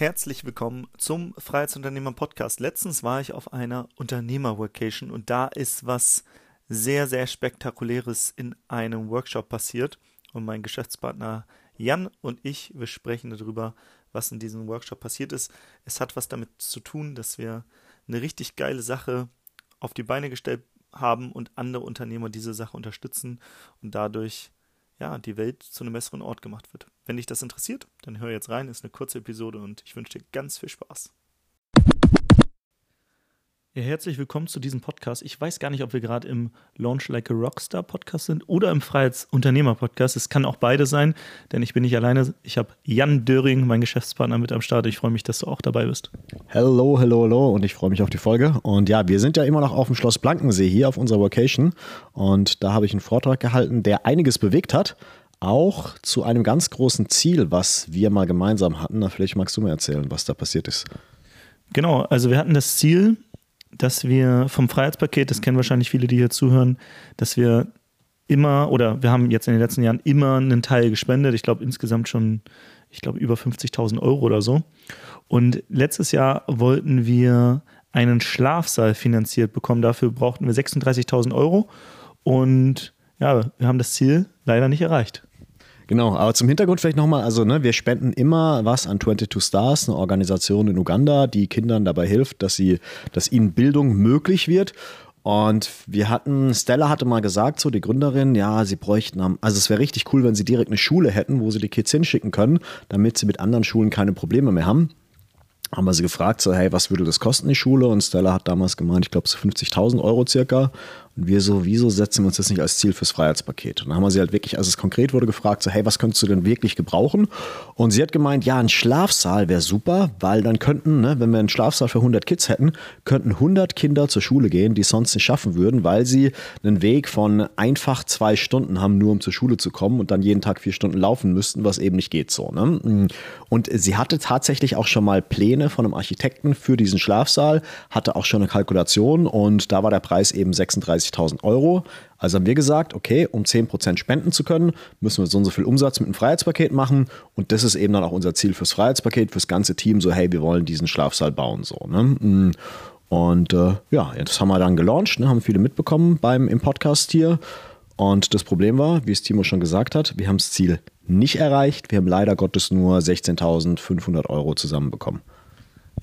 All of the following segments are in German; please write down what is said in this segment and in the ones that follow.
Herzlich willkommen zum Freiheitsunternehmer Podcast. Letztens war ich auf einer Unternehmer-Vacation und da ist was sehr, sehr Spektakuläres in einem Workshop passiert. Und mein Geschäftspartner Jan und ich, wir sprechen darüber, was in diesem Workshop passiert ist. Es hat was damit zu tun, dass wir eine richtig geile Sache auf die Beine gestellt haben und andere Unternehmer diese Sache unterstützen und dadurch ja, die Welt zu einem besseren Ort gemacht wird. Wenn dich das interessiert, dann hör jetzt rein, ist eine kurze Episode und ich wünsche dir ganz viel Spaß. Ja, herzlich willkommen zu diesem Podcast. Ich weiß gar nicht, ob wir gerade im Launch Like a Rockstar Podcast sind oder im Freiheitsunternehmer Podcast. Es kann auch beide sein, denn ich bin nicht alleine. Ich habe Jan Döring, mein Geschäftspartner, mit am Start. Ich freue mich, dass du auch dabei bist. Hallo, hallo, hallo und ich freue mich auf die Folge. Und ja, wir sind ja immer noch auf dem Schloss Blankensee hier auf unserer Vacation und da habe ich einen Vortrag gehalten, der einiges bewegt hat. Auch zu einem ganz großen Ziel, was wir mal gemeinsam hatten. Na, vielleicht magst du mir erzählen, was da passiert ist. Genau, also wir hatten das Ziel, dass wir vom Freiheitspaket, das kennen wahrscheinlich viele, die hier zuhören, dass wir immer oder wir haben jetzt in den letzten Jahren immer einen Teil gespendet. Ich glaube insgesamt schon, ich glaube über 50.000 Euro oder so. Und letztes Jahr wollten wir einen Schlafsaal finanziert bekommen. Dafür brauchten wir 36.000 Euro. Und ja, wir haben das Ziel leider nicht erreicht. Genau, aber zum Hintergrund vielleicht nochmal, also ne, wir spenden immer was an 22 Stars, eine Organisation in Uganda, die Kindern dabei hilft, dass sie, dass ihnen Bildung möglich wird. Und wir hatten, Stella hatte mal gesagt, so die Gründerin, ja, sie bräuchten, also es wäre richtig cool, wenn sie direkt eine Schule hätten, wo sie die Kids hinschicken können, damit sie mit anderen Schulen keine Probleme mehr haben haben wir sie gefragt, so, hey, was würde das kosten, die Schule? Und Stella hat damals gemeint, ich glaube, so 50.000 Euro circa. Und wir so, wieso setzen wir uns das nicht als Ziel fürs Freiheitspaket? Und dann haben wir sie halt wirklich, als es konkret wurde, gefragt, so, hey, was könntest du denn wirklich gebrauchen? Und sie hat gemeint, ja, ein Schlafsaal wäre super, weil dann könnten, ne, wenn wir einen Schlafsaal für 100 Kids hätten, könnten 100 Kinder zur Schule gehen, die es sonst nicht schaffen würden, weil sie einen Weg von einfach zwei Stunden haben, nur um zur Schule zu kommen und dann jeden Tag vier Stunden laufen müssten, was eben nicht geht so. Ne? Und sie hatte tatsächlich auch schon mal Pläne von einem Architekten für diesen Schlafsaal, hatte auch schon eine Kalkulation und da war der Preis eben 36 30.000 Euro. Also haben wir gesagt, okay, um 10% spenden zu können, müssen wir so und so viel Umsatz mit einem Freiheitspaket machen. Und das ist eben dann auch unser Ziel fürs Freiheitspaket, fürs ganze Team. So, hey, wir wollen diesen Schlafsaal bauen. So, ne? Mm. Und äh, ja, das haben wir dann gelauncht, ne? haben viele mitbekommen beim, im Podcast hier. Und das Problem war, wie es Timo schon gesagt hat, wir haben das Ziel nicht erreicht. Wir haben leider Gottes nur 16.500 Euro zusammenbekommen.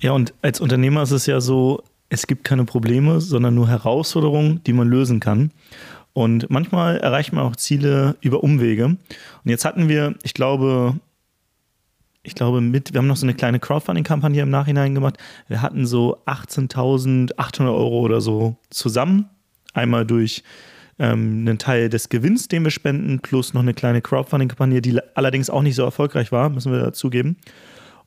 Ja, und als Unternehmer ist es ja so, es gibt keine Probleme, sondern nur Herausforderungen, die man lösen kann. Und manchmal erreicht man auch Ziele über Umwege. Und jetzt hatten wir, ich glaube, ich glaube, mit, wir haben noch so eine kleine Crowdfunding-Kampagne im Nachhinein gemacht. Wir hatten so 18.800 Euro oder so zusammen. Einmal durch ähm, einen Teil des Gewinns, den wir spenden, plus noch eine kleine Crowdfunding-Kampagne, die allerdings auch nicht so erfolgreich war, müssen wir dazugeben.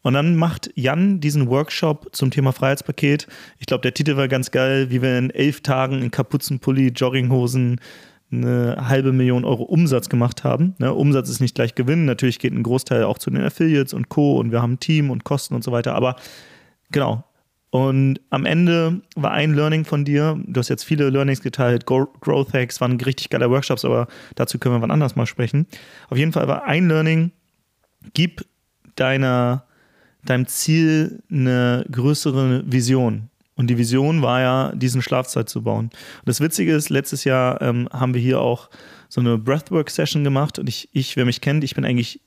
Und dann macht Jan diesen Workshop zum Thema Freiheitspaket. Ich glaube, der Titel war ganz geil, wie wir in elf Tagen in Kapuzenpulli, Jogginghosen eine halbe Million Euro Umsatz gemacht haben. Ne, Umsatz ist nicht gleich Gewinn. Natürlich geht ein Großteil auch zu den Affiliates und Co. Und wir haben ein Team und Kosten und so weiter. Aber genau. Und am Ende war ein Learning von dir. Du hast jetzt viele Learnings geteilt. Growth Hacks waren richtig geile Workshops, aber dazu können wir wann anders mal sprechen. Auf jeden Fall war ein Learning, gib deiner deinem Ziel eine größere Vision. Und die Vision war ja, diesen Schlafzeit zu bauen. Und das Witzige ist, letztes Jahr ähm, haben wir hier auch so eine Breathwork-Session gemacht. Und ich, ich, wer mich kennt, ich bin eigentlich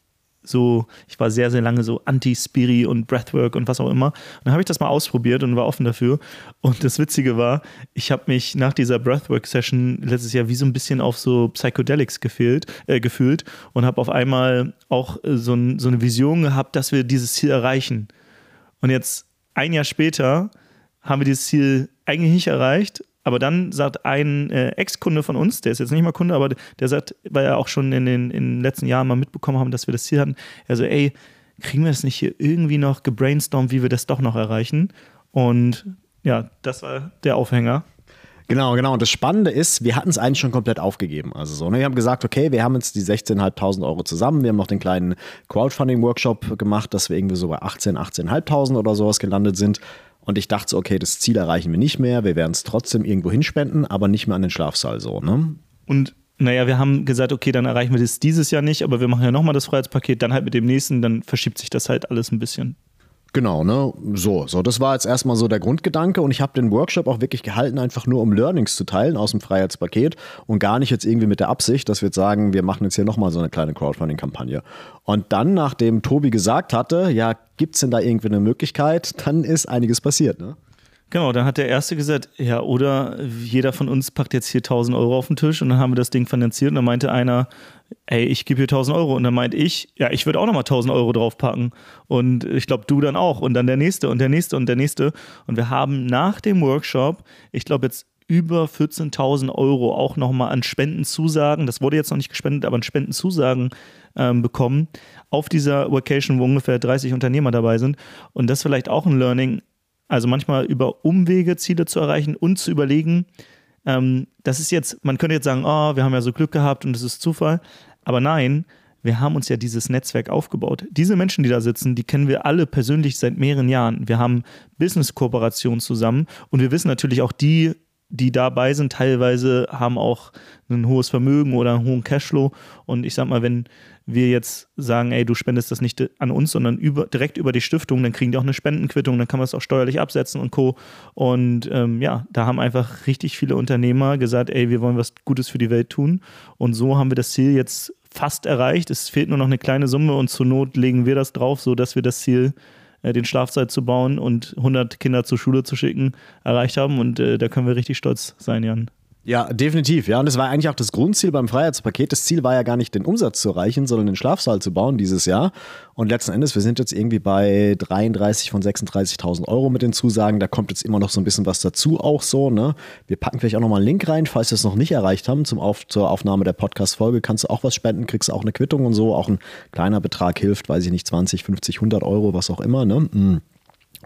so, ich war sehr, sehr lange so Anti-Spiri und Breathwork und was auch immer. Und dann habe ich das mal ausprobiert und war offen dafür. Und das Witzige war, ich habe mich nach dieser Breathwork-Session letztes Jahr wie so ein bisschen auf so Psychedelics gefehlt, äh, gefühlt und habe auf einmal auch äh, so, ein, so eine Vision gehabt, dass wir dieses Ziel erreichen. Und jetzt ein Jahr später haben wir dieses Ziel eigentlich nicht erreicht aber dann sagt ein äh, Ex-Kunde von uns, der ist jetzt nicht mal Kunde, aber der sagt, weil er auch schon in den, in den letzten Jahren mal mitbekommen haben, dass wir das Ziel hatten, er so, ey, kriegen wir das nicht hier irgendwie noch gebrainstormt, wie wir das doch noch erreichen? Und ja, das war der Aufhänger. Genau, genau. Und das Spannende ist, wir hatten es eigentlich schon komplett aufgegeben. Also so, ne? wir haben gesagt, okay, wir haben jetzt die 16.500 Euro zusammen. Wir haben noch den kleinen Crowdfunding-Workshop gemacht, dass wir irgendwie so bei 18, 18.500 oder sowas gelandet sind. Und ich dachte so, okay, das Ziel erreichen wir nicht mehr, wir werden es trotzdem irgendwo hinspenden, aber nicht mehr an den Schlafsaal so, ne? Und naja, wir haben gesagt, okay, dann erreichen wir das dieses Jahr nicht, aber wir machen ja nochmal das Freiheitspaket, dann halt mit dem nächsten, dann verschiebt sich das halt alles ein bisschen. Genau, ne? So, so, das war jetzt erstmal so der Grundgedanke und ich habe den Workshop auch wirklich gehalten, einfach nur um Learnings zu teilen aus dem Freiheitspaket und gar nicht jetzt irgendwie mit der Absicht, dass wir jetzt sagen, wir machen jetzt hier nochmal so eine kleine Crowdfunding-Kampagne. Und dann, nachdem Tobi gesagt hatte, ja, gibt es denn da irgendwie eine Möglichkeit, dann ist einiges passiert, ne? Genau, dann hat der Erste gesagt, ja, oder jeder von uns packt jetzt hier 1000 Euro auf den Tisch und dann haben wir das Ding finanziert und dann meinte einer, ey, ich gebe hier 1000 Euro. Und dann meinte ich, ja, ich würde auch nochmal 1000 Euro draufpacken. Und ich glaube, du dann auch. Und dann der Nächste und der Nächste und der Nächste. Und wir haben nach dem Workshop, ich glaube jetzt über 14.000 Euro auch nochmal an Spendenzusagen, das wurde jetzt noch nicht gespendet, aber an Spendenzusagen ähm, bekommen auf dieser Vacation, wo ungefähr 30 Unternehmer dabei sind. Und das ist vielleicht auch ein Learning, also manchmal über Umwege Ziele zu erreichen und zu überlegen, ähm, das ist jetzt, man könnte jetzt sagen, oh, wir haben ja so Glück gehabt und es ist Zufall. Aber nein, wir haben uns ja dieses Netzwerk aufgebaut. Diese Menschen, die da sitzen, die kennen wir alle persönlich seit mehreren Jahren. Wir haben Business-Kooperationen zusammen und wir wissen natürlich auch die, die dabei sind, teilweise haben auch ein hohes Vermögen oder einen hohen Cashflow. Und ich sag mal, wenn wir jetzt sagen, ey, du spendest das nicht an uns, sondern über, direkt über die Stiftung, dann kriegen die auch eine Spendenquittung, dann kann man es auch steuerlich absetzen und Co. Und ähm, ja, da haben einfach richtig viele Unternehmer gesagt, ey, wir wollen was Gutes für die Welt tun. Und so haben wir das Ziel jetzt fast erreicht. Es fehlt nur noch eine kleine Summe und zur Not legen wir das drauf, sodass wir das Ziel den Schlafzeit zu bauen und 100 Kinder zur Schule zu schicken, erreicht haben. Und äh, da können wir richtig stolz sein, Jan. Ja, definitiv. Ja, und das war eigentlich auch das Grundziel beim Freiheitspaket. Das Ziel war ja gar nicht, den Umsatz zu erreichen, sondern den Schlafsaal zu bauen dieses Jahr. Und letzten Endes, wir sind jetzt irgendwie bei 33 von 36.000 Euro mit den Zusagen. Da kommt jetzt immer noch so ein bisschen was dazu, auch so. Ne? Wir packen vielleicht auch nochmal einen Link rein, falls wir es noch nicht erreicht haben zum Auf zur Aufnahme der Podcast-Folge. Kannst du auch was spenden, kriegst auch eine Quittung und so. Auch ein kleiner Betrag hilft, weiß ich nicht, 20, 50, 100 Euro, was auch immer. Ne? Mm.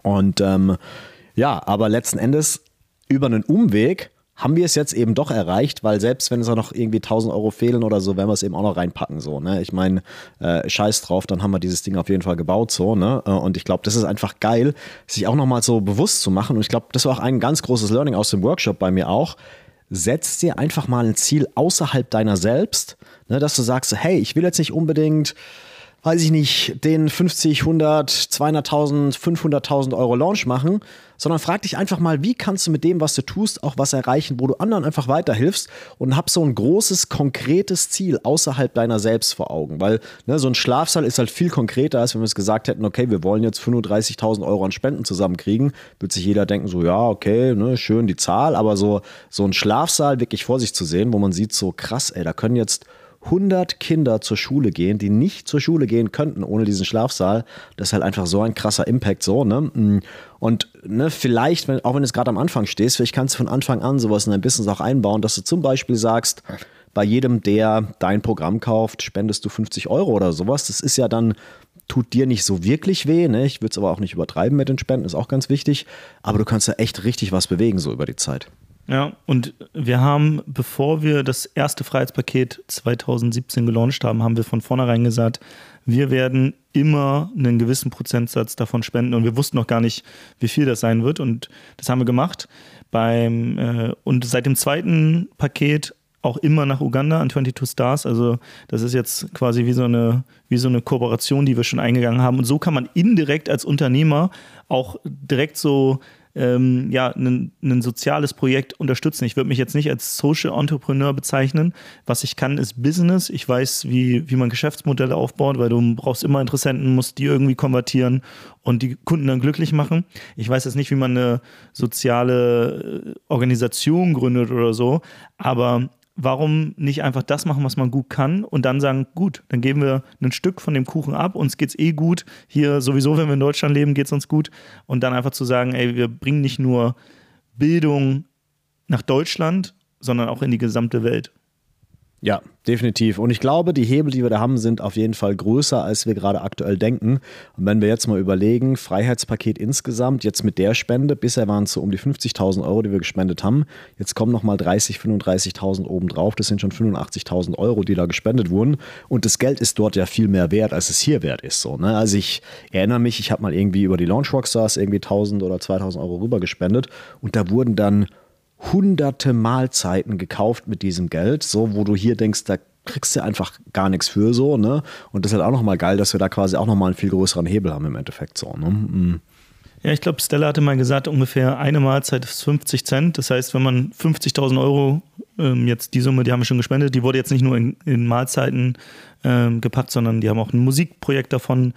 Und ähm, ja, aber letzten Endes über einen Umweg haben wir es jetzt eben doch erreicht, weil selbst wenn es da noch irgendwie 1000 Euro fehlen oder so, werden wir es eben auch noch reinpacken. So, ne? Ich meine, äh, scheiß drauf, dann haben wir dieses Ding auf jeden Fall gebaut. So, ne? Äh, und ich glaube, das ist einfach geil, sich auch nochmal so bewusst zu machen. Und ich glaube, das war auch ein ganz großes Learning aus dem Workshop bei mir auch. Setz dir einfach mal ein Ziel außerhalb deiner selbst, ne? dass du sagst, hey, ich will jetzt nicht unbedingt weiß ich nicht, den 50, 100, 200.000, 500.000 Euro Launch machen, sondern frag dich einfach mal, wie kannst du mit dem, was du tust, auch was erreichen, wo du anderen einfach weiterhilfst und hab so ein großes, konkretes Ziel außerhalb deiner selbst vor Augen. Weil ne, so ein Schlafsaal ist halt viel konkreter, als wenn wir es gesagt hätten, okay, wir wollen jetzt 35.000 Euro an Spenden zusammenkriegen, wird sich jeder denken, so, ja, okay, ne, schön die Zahl, aber so, so ein Schlafsaal wirklich vor sich zu sehen, wo man sieht, so krass, ey, da können jetzt 100 Kinder zur Schule gehen, die nicht zur Schule gehen könnten ohne diesen Schlafsaal. Das ist halt einfach so ein krasser Impact so, ne? Mm. Und ne, vielleicht, wenn, auch wenn du es gerade am Anfang stehst, vielleicht kannst du von Anfang an sowas in dein Business auch einbauen, dass du zum Beispiel sagst, bei jedem, der dein Programm kauft, spendest du 50 Euro oder sowas. Das ist ja dann, tut dir nicht so wirklich weh. Ne? Ich würde es aber auch nicht übertreiben mit den Spenden, ist auch ganz wichtig. Aber du kannst da echt richtig was bewegen, so über die Zeit. Ja, und wir haben, bevor wir das erste Freiheitspaket 2017 gelauncht haben, haben wir von vornherein gesagt, wir werden immer einen gewissen Prozentsatz davon spenden und wir wussten noch gar nicht, wie viel das sein wird und das haben wir gemacht. Beim, äh, und seit dem zweiten Paket auch immer nach Uganda an 22 Stars. Also das ist jetzt quasi wie so eine, wie so eine Kooperation, die wir schon eingegangen haben. Und so kann man indirekt als Unternehmer auch direkt so ähm, ja, ein, ein soziales Projekt unterstützen. Ich würde mich jetzt nicht als Social Entrepreneur bezeichnen. Was ich kann, ist Business. Ich weiß, wie, wie man Geschäftsmodelle aufbaut, weil du brauchst immer Interessenten, musst die irgendwie konvertieren und die Kunden dann glücklich machen. Ich weiß jetzt nicht, wie man eine soziale äh, Organisation gründet oder so, aber warum nicht einfach das machen, was man gut kann und dann sagen, gut, dann geben wir ein Stück von dem Kuchen ab, uns geht's eh gut. Hier sowieso, wenn wir in Deutschland leben, geht's uns gut. Und dann einfach zu sagen, ey, wir bringen nicht nur Bildung nach Deutschland, sondern auch in die gesamte Welt. Ja, definitiv. Und ich glaube, die Hebel, die wir da haben, sind auf jeden Fall größer, als wir gerade aktuell denken. Und wenn wir jetzt mal überlegen, Freiheitspaket insgesamt, jetzt mit der Spende, bisher waren es so um die 50.000 Euro, die wir gespendet haben. Jetzt kommen nochmal 30, 35.000 obendrauf. Das sind schon 85.000 Euro, die da gespendet wurden. Und das Geld ist dort ja viel mehr wert, als es hier wert ist. So, ne? Also ich erinnere mich, ich habe mal irgendwie über die Launch Rockstars irgendwie 1.000 oder 2.000 Euro rüber gespendet. Und da wurden dann hunderte Mahlzeiten gekauft mit diesem Geld, so wo du hier denkst, da kriegst du einfach gar nichts für so, ne? Und das ist halt auch nochmal geil, dass wir da quasi auch nochmal einen viel größeren Hebel haben im Endeffekt so, ne? Mhm. Ja, ich glaube, Stella hatte mal gesagt, ungefähr eine Mahlzeit ist 50 Cent. Das heißt, wenn man 50.000 Euro, ähm, jetzt die Summe, die haben wir schon gespendet, die wurde jetzt nicht nur in, in Mahlzeiten ähm, gepackt, sondern die haben auch ein Musikprojekt davon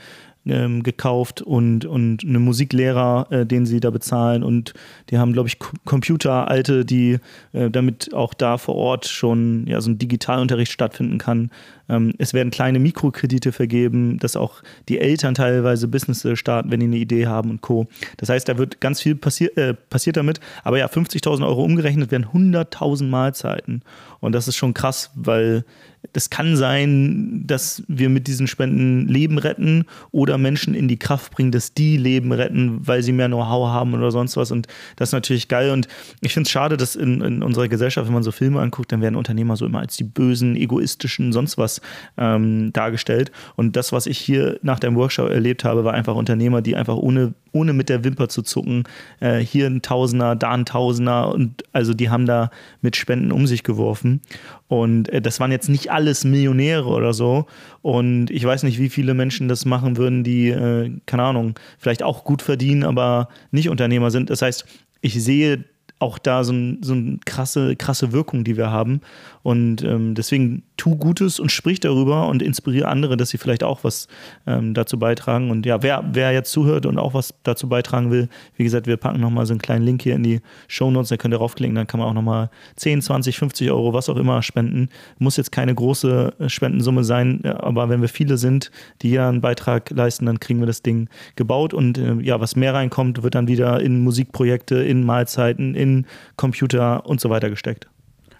ähm, gekauft und, und eine Musiklehrer, äh, den sie da bezahlen und die haben, glaube ich, K Computer, alte, die äh, damit auch da vor Ort schon ja, so ein Digitalunterricht stattfinden kann. Ähm, es werden kleine Mikrokredite vergeben, dass auch die Eltern teilweise Businesses starten, wenn die eine Idee haben und Co. Das heißt, da wird ganz viel passier äh, passiert damit. Aber ja, 50.000 Euro umgerechnet werden 100.000 Mahlzeiten. Und das ist schon krass, weil das kann sein, dass wir mit diesen Spenden Leben retten oder Menschen in die Kraft bringen, dass die Leben retten, weil sie mehr Know-how haben oder sonst was. Und das ist natürlich geil. Und ich finde es schade, dass in, in, unserer Gesellschaft, wenn man so Filme anguckt, dann werden Unternehmer so immer als die bösen, egoistischen, sonst was ähm, dargestellt. Und das, was ich hier nach dem Workshop erlebt habe, war einfach Unternehmer, die einfach ohne, ohne mit der Wimper zu zucken, äh, hier ein Tausender, da ein Tausender und also die haben da mit Spenden um sich geworfen. Und äh, das waren jetzt nicht alles Millionäre oder so. Und ich weiß nicht, wie viele Menschen das machen würden, die, äh, keine Ahnung, vielleicht auch gut verdienen, aber nicht Unternehmer sind. Das heißt, ich sehe auch da so, ein, so eine krasse, krasse Wirkung, die wir haben. Und ähm, deswegen tu Gutes und sprich darüber und inspiriere andere, dass sie vielleicht auch was ähm, dazu beitragen. Und ja, wer, wer jetzt zuhört und auch was dazu beitragen will, wie gesagt, wir packen nochmal so einen kleinen Link hier in die Show Notes, da könnt ihr raufklicken, dann kann man auch nochmal 10, 20, 50 Euro, was auch immer spenden. Muss jetzt keine große äh, Spendensumme sein, aber wenn wir viele sind, die ja einen Beitrag leisten, dann kriegen wir das Ding gebaut. Und äh, ja, was mehr reinkommt, wird dann wieder in Musikprojekte, in Mahlzeiten, in Computer und so weiter gesteckt.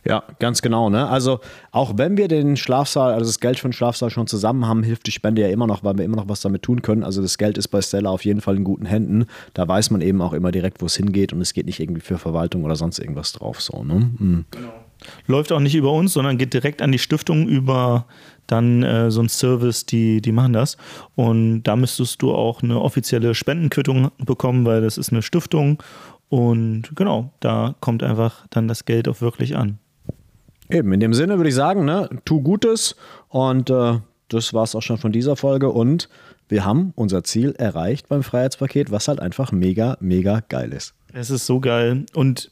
Ja, ganz genau. Ne? Also auch wenn wir den Schlafsaal, also das Geld für den Schlafsaal schon zusammen haben, hilft die Spende ja immer noch, weil wir immer noch was damit tun können. Also das Geld ist bei Stella auf jeden Fall in guten Händen. Da weiß man eben auch immer direkt, wo es hingeht und es geht nicht irgendwie für Verwaltung oder sonst irgendwas drauf. So, ne? mhm. Genau. Läuft auch nicht über uns, sondern geht direkt an die Stiftung über dann äh, so ein Service, die, die machen das. Und da müsstest du auch eine offizielle Spendenquittung bekommen, weil das ist eine Stiftung. Und genau, da kommt einfach dann das Geld auch wirklich an. Eben, in dem Sinne würde ich sagen, ne, tu Gutes und äh, das war es auch schon von dieser Folge und wir haben unser Ziel erreicht beim Freiheitspaket, was halt einfach mega, mega geil ist. Es ist so geil und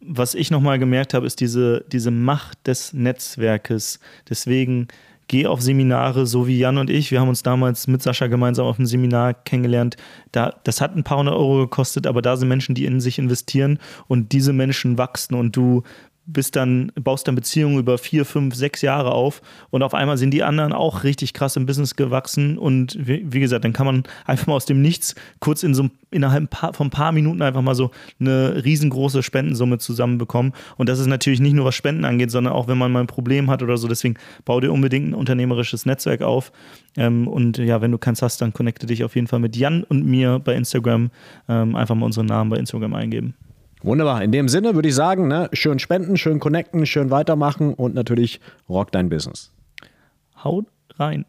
was ich nochmal gemerkt habe, ist diese, diese Macht des Netzwerkes. Deswegen geh auf Seminare, so wie Jan und ich. Wir haben uns damals mit Sascha gemeinsam auf einem Seminar kennengelernt. Da, das hat ein paar hundert Euro gekostet, aber da sind Menschen, die in sich investieren und diese Menschen wachsen und du bist dann, baust dann Beziehungen über vier, fünf, sechs Jahre auf und auf einmal sind die anderen auch richtig krass im Business gewachsen und wie, wie gesagt, dann kann man einfach mal aus dem Nichts kurz in so innerhalb von ein paar Minuten einfach mal so eine riesengroße Spendensumme zusammenbekommen und das ist natürlich nicht nur was Spenden angeht, sondern auch wenn man mal ein Problem hat oder so, deswegen bau dir unbedingt ein unternehmerisches Netzwerk auf ähm, und ja, wenn du keins hast, dann connecte dich auf jeden Fall mit Jan und mir bei Instagram, ähm, einfach mal unseren Namen bei Instagram eingeben. Wunderbar. In dem Sinne würde ich sagen, ne, schön spenden, schön connecten, schön weitermachen und natürlich rock dein Business. Haut rein.